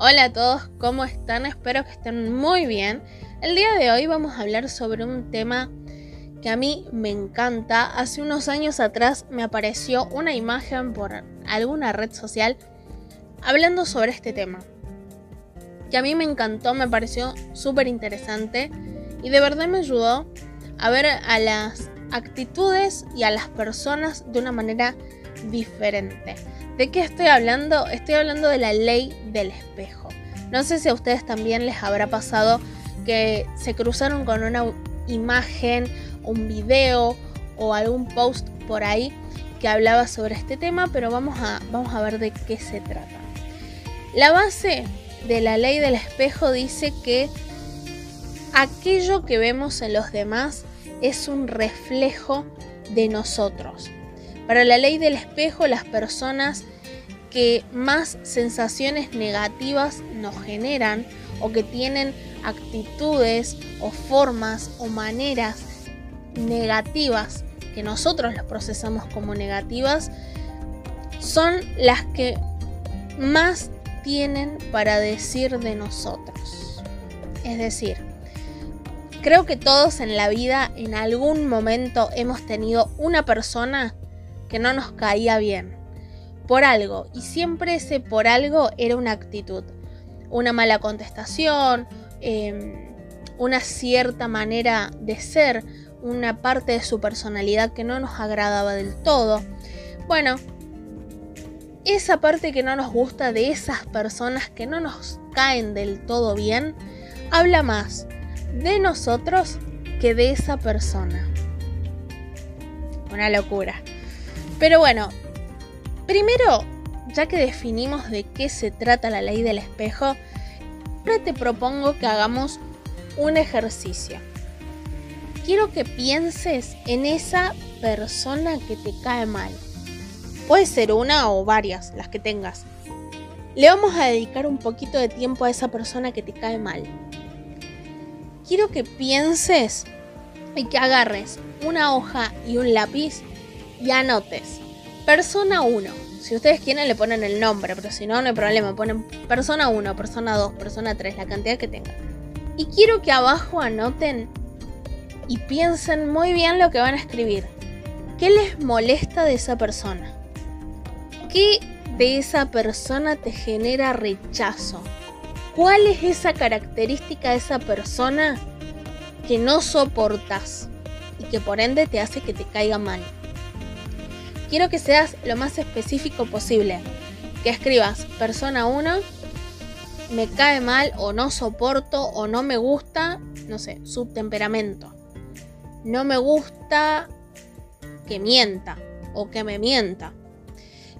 Hola a todos, ¿cómo están? Espero que estén muy bien. El día de hoy vamos a hablar sobre un tema que a mí me encanta. Hace unos años atrás me apareció una imagen por alguna red social hablando sobre este tema. Que a mí me encantó, me pareció súper interesante y de verdad me ayudó a ver a las actitudes y a las personas de una manera diferente. ¿De qué estoy hablando? Estoy hablando de la ley del espejo. No sé si a ustedes también les habrá pasado que se cruzaron con una imagen, un video o algún post por ahí que hablaba sobre este tema, pero vamos a, vamos a ver de qué se trata. La base de la ley del espejo dice que aquello que vemos en los demás es un reflejo de nosotros. Para la ley del espejo, las personas que más sensaciones negativas nos generan o que tienen actitudes o formas o maneras negativas que nosotros las procesamos como negativas son las que más tienen para decir de nosotros. Es decir, creo que todos en la vida en algún momento hemos tenido una persona que no nos caía bien. Por algo. Y siempre ese por algo era una actitud. Una mala contestación, em, una cierta manera de ser, una parte de su personalidad que no nos agradaba del todo. Bueno, esa parte que no nos gusta de esas personas que no nos caen del todo bien, habla más de nosotros que de esa persona. Una locura. Pero bueno, primero, ya que definimos de qué se trata la ley del espejo, ahora te propongo que hagamos un ejercicio. Quiero que pienses en esa persona que te cae mal. Puede ser una o varias, las que tengas. Le vamos a dedicar un poquito de tiempo a esa persona que te cae mal. Quiero que pienses y que agarres una hoja y un lápiz y anotes. Persona 1. Si ustedes quieren le ponen el nombre, pero si no, no hay problema. Ponen persona 1, persona 2, persona 3, la cantidad que tengan. Y quiero que abajo anoten y piensen muy bien lo que van a escribir. ¿Qué les molesta de esa persona? ¿Qué de esa persona te genera rechazo? ¿Cuál es esa característica de esa persona que no soportas y que por ende te hace que te caiga mal? Quiero que seas lo más específico posible. Que escribas persona 1, me cae mal o no soporto o no me gusta, no sé, su temperamento. No me gusta que mienta o que me mienta.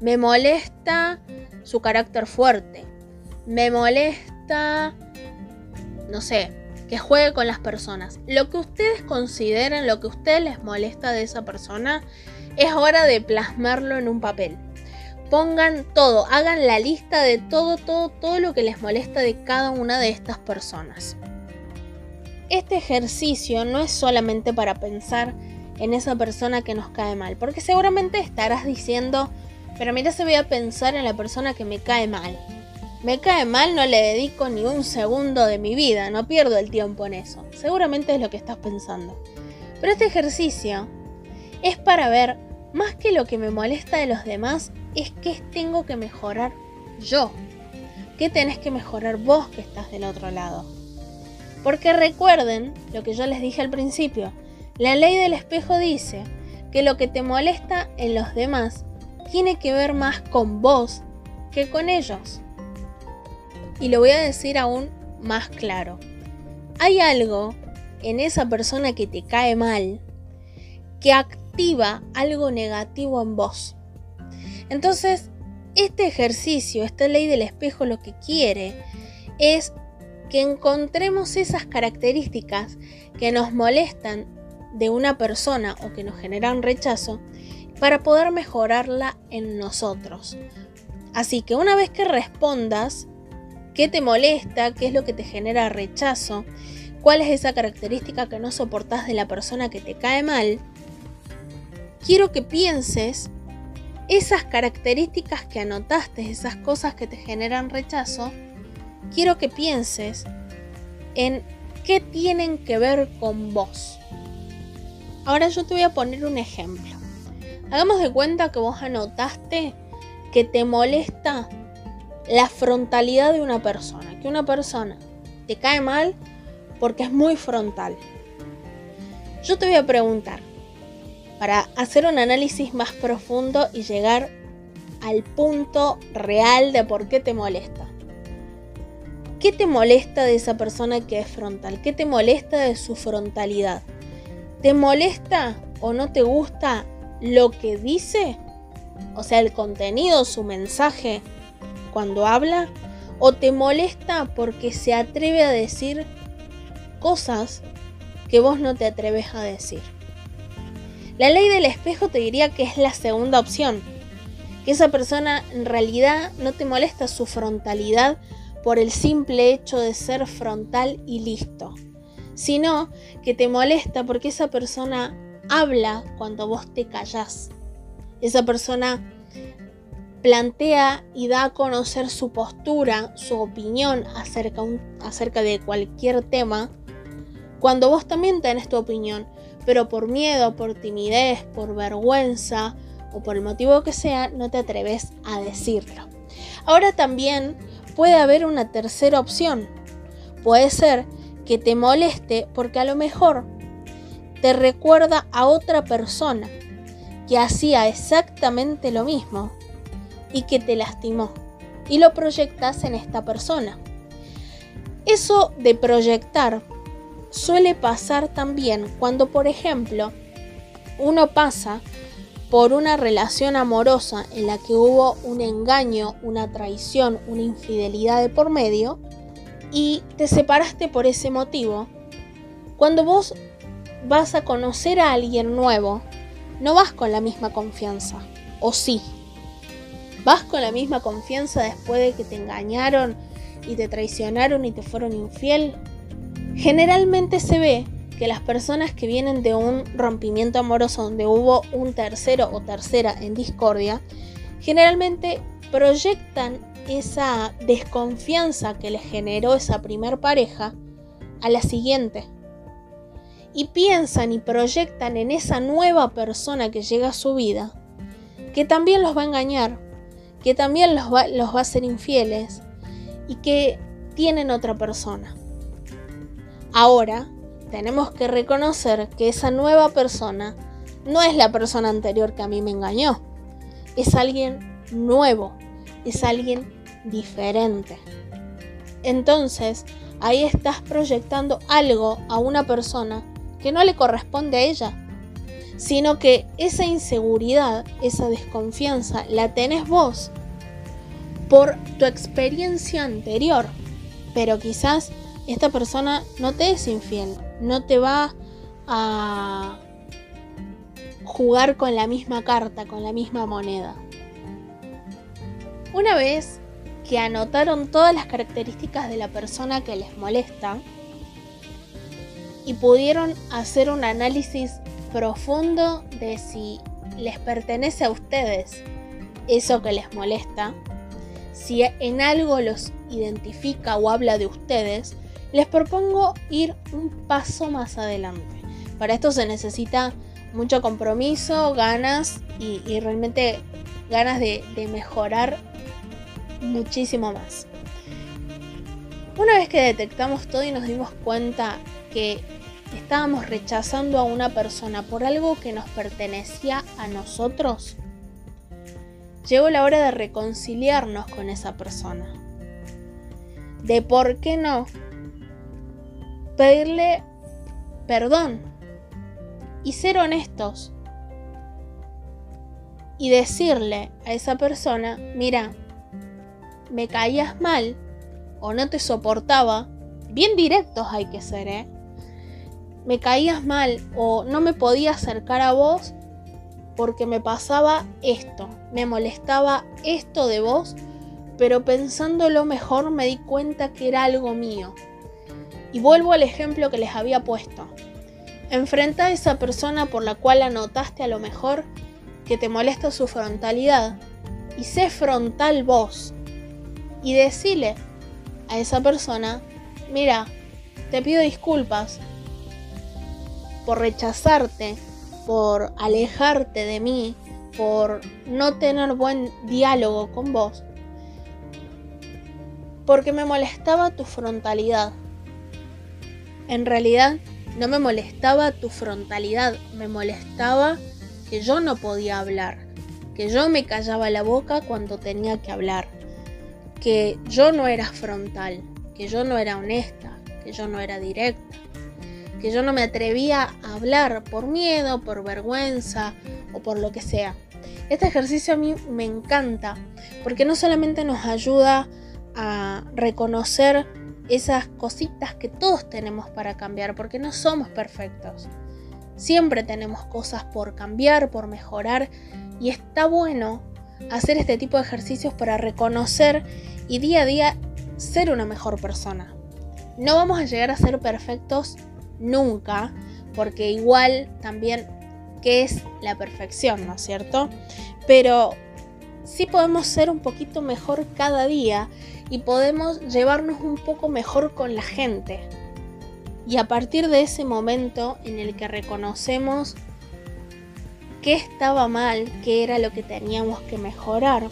Me molesta su carácter fuerte. Me molesta, no sé, que juegue con las personas. Lo que ustedes consideren, lo que a ustedes les molesta de esa persona, es hora de plasmarlo en un papel. Pongan todo, hagan la lista de todo, todo, todo lo que les molesta de cada una de estas personas. Este ejercicio no es solamente para pensar en esa persona que nos cae mal, porque seguramente estarás diciendo, pero mira, se voy a pensar en la persona que me cae mal. Me cae mal, no le dedico ni un segundo de mi vida, no pierdo el tiempo en eso. Seguramente es lo que estás pensando. Pero este ejercicio es para ver más que lo que me molesta de los demás, es que tengo que mejorar yo. ¿Qué tenés que mejorar vos que estás del otro lado? Porque recuerden lo que yo les dije al principio, la ley del espejo dice que lo que te molesta en los demás tiene que ver más con vos que con ellos. Y lo voy a decir aún más claro. Hay algo en esa persona que te cae mal que algo negativo en vos. Entonces, este ejercicio, esta ley del espejo lo que quiere es que encontremos esas características que nos molestan de una persona o que nos generan rechazo para poder mejorarla en nosotros. Así que una vez que respondas qué te molesta, qué es lo que te genera rechazo, cuál es esa característica que no soportas de la persona que te cae mal, quiero que pienses esas características que anotaste, esas cosas que te generan rechazo, quiero que pienses en qué tienen que ver con vos. Ahora yo te voy a poner un ejemplo. Hagamos de cuenta que vos anotaste que te molesta la frontalidad de una persona, que una persona te cae mal porque es muy frontal. Yo te voy a preguntar, para hacer un análisis más profundo y llegar al punto real de por qué te molesta. ¿Qué te molesta de esa persona que es frontal? ¿Qué te molesta de su frontalidad? ¿Te molesta o no te gusta lo que dice? O sea, el contenido, su mensaje cuando habla. ¿O te molesta porque se atreve a decir cosas que vos no te atreves a decir? La ley del espejo te diría que es la segunda opción. Que esa persona en realidad no te molesta su frontalidad por el simple hecho de ser frontal y listo. Sino que te molesta porque esa persona habla cuando vos te callás. Esa persona plantea y da a conocer su postura, su opinión acerca, de cualquier tema, cuando vos también tenés tu opinión, pero por miedo, por timidez, por vergüenza o por el motivo que sea, no te atreves a decirlo. Ahora también puede haber una tercera opción. Puede ser que te moleste porque a lo mejor te recuerda a otra persona que hacía exactamente lo mismo y que te lastimó y lo proyectas en esta persona. Eso de proyectar suele pasar también cuando, por ejemplo, uno pasa por una relación amorosa en la que hubo un engaño, una traición, una infidelidad de por medio y te separaste por ese motivo, cuando vos vas a conocer a alguien nuevo, no vas con la misma confianza, o sí. Vas con la misma confianza después de que te engañaron y te traicionaron y te fueron infiel. Generalmente se ve que las personas que vienen de un rompimiento amoroso donde hubo un tercero o tercera en discordia, generalmente proyectan esa desconfianza que les generó esa primer pareja a la siguiente. Y piensan y proyectan en esa nueva persona que llega a su vida, que también los va a engañar, que también los va, los va a hacer infieles y que tienen otra persona. Ahora, tenemos que reconocer que esa nueva persona no es la persona anterior que a mí me engañó. Es alguien nuevo, es alguien diferente. Entonces, ahí estás proyectando algo a una persona que no le corresponde a ella, sino que esa inseguridad, esa desconfianza, la tenés vos por tu experiencia anterior. Pero quizás esta persona no te es infiel, no te va a jugar con la misma carta, con la misma moneda. Una vez que anotaron todas las características de la persona que les molesta y pudieron hacer un análisis profundo de si les pertenece a ustedes eso que les molesta, si en algo los identifica o habla de ustedes, les propongo ir un paso más adelante. Para esto se necesita mucho compromiso, ganas y, realmente ganas de, de mejorar muchísimo más. Una vez que detectamos todo y nos dimos cuenta que estábamos rechazando a una persona por algo que nos pertenecía a nosotros, llegó la hora de reconciliarnos con esa persona. De por qué no pedirle perdón y ser honestos y decirle a esa persona, mira, me caías mal o no te soportaba, bien directos hay que ser, ¿eh? Me caías mal o no me podía acercar a vos porque me pasaba esto, me molestaba esto de vos, pero pensándolo mejor me di cuenta que era algo mío. Y vuelvo al ejemplo que les había puesto. Enfrenta a esa persona por la cual anotaste a lo mejor que te molesta su frontalidad y sé frontal vos y decile a esa persona, mira, te pido disculpas por rechazarte, por alejarte de mí, por no tener buen diálogo con vos, porque me molestaba tu frontalidad. En realidad no me molestaba tu frontalidad, me molestaba que yo no podía hablar, que yo me callaba la boca cuando tenía que hablar, que yo no era frontal, que yo no era honesta, que yo no era directa, que yo no me atrevía a hablar por miedo, por vergüenza o por lo que sea. Este ejercicio a mí me encanta porque no solamente nos ayuda a reconocer esas cositas que todos tenemos para cambiar, porque no somos perfectos. Siempre tenemos cosas por cambiar, por mejorar, y está bueno hacer este tipo de ejercicios para reconocer y día a día ser una mejor persona. No vamos a llegar a ser perfectos nunca, porque igual también, ¿qué es la perfección, no es cierto? Pero sí podemos ser un poquito mejor cada día y podemos llevarnos un poco mejor con la gente. Y a partir de ese momento en el que reconocemos qué estaba mal, qué era lo que teníamos que mejorar,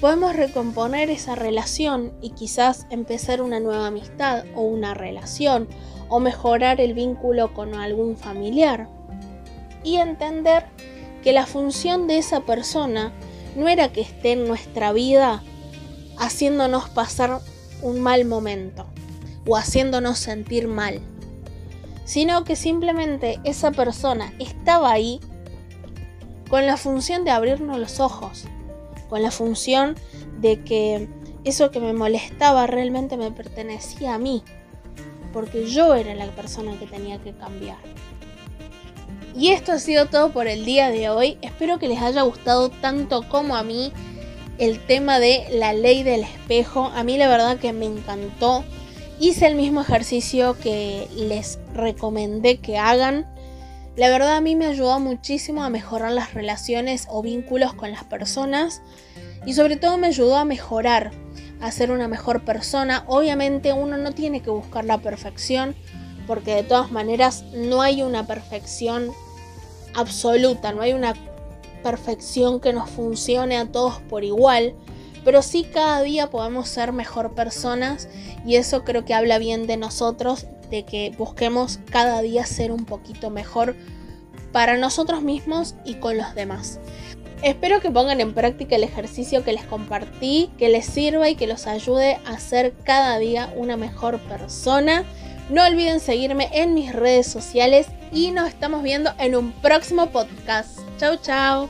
podemos recomponer esa relación y quizás empezar una nueva amistad o una relación o mejorar el vínculo con algún familiar y entender que la función de esa persona no era que esté en nuestra vida haciéndonos pasar un mal momento o haciéndonos sentir mal, sino que simplemente esa persona estaba ahí con la función de abrirnos los ojos, con la función de que eso que me molestaba realmente me pertenecía a mí, porque yo era la persona que tenía que cambiar. Y esto ha sido todo por el día de hoy. Espero que les haya gustado tanto como a mí el tema de la ley del espejo. A mí la verdad que me encantó. Hice el mismo ejercicio que les recomendé que hagan. La verdad a mí me ayudó muchísimo a mejorar las relaciones o vínculos con las personas. Y sobre todo me ayudó a mejorar, a ser una mejor persona. Obviamente uno no tiene que buscar la perfección. Porque de todas maneras no hay una perfección absoluta, no hay una perfección que nos funcione a todos por igual, pero sí cada día podemos ser mejor personas y eso creo que habla bien de nosotros, de que busquemos cada día ser un poquito mejor para nosotros mismos y con los demás. Espero que pongan en práctica el ejercicio que les compartí, que les sirva y que los ayude a ser cada día una mejor persona. No olviden seguirme en mis redes sociales y nos estamos viendo en un próximo podcast. Chau, chau.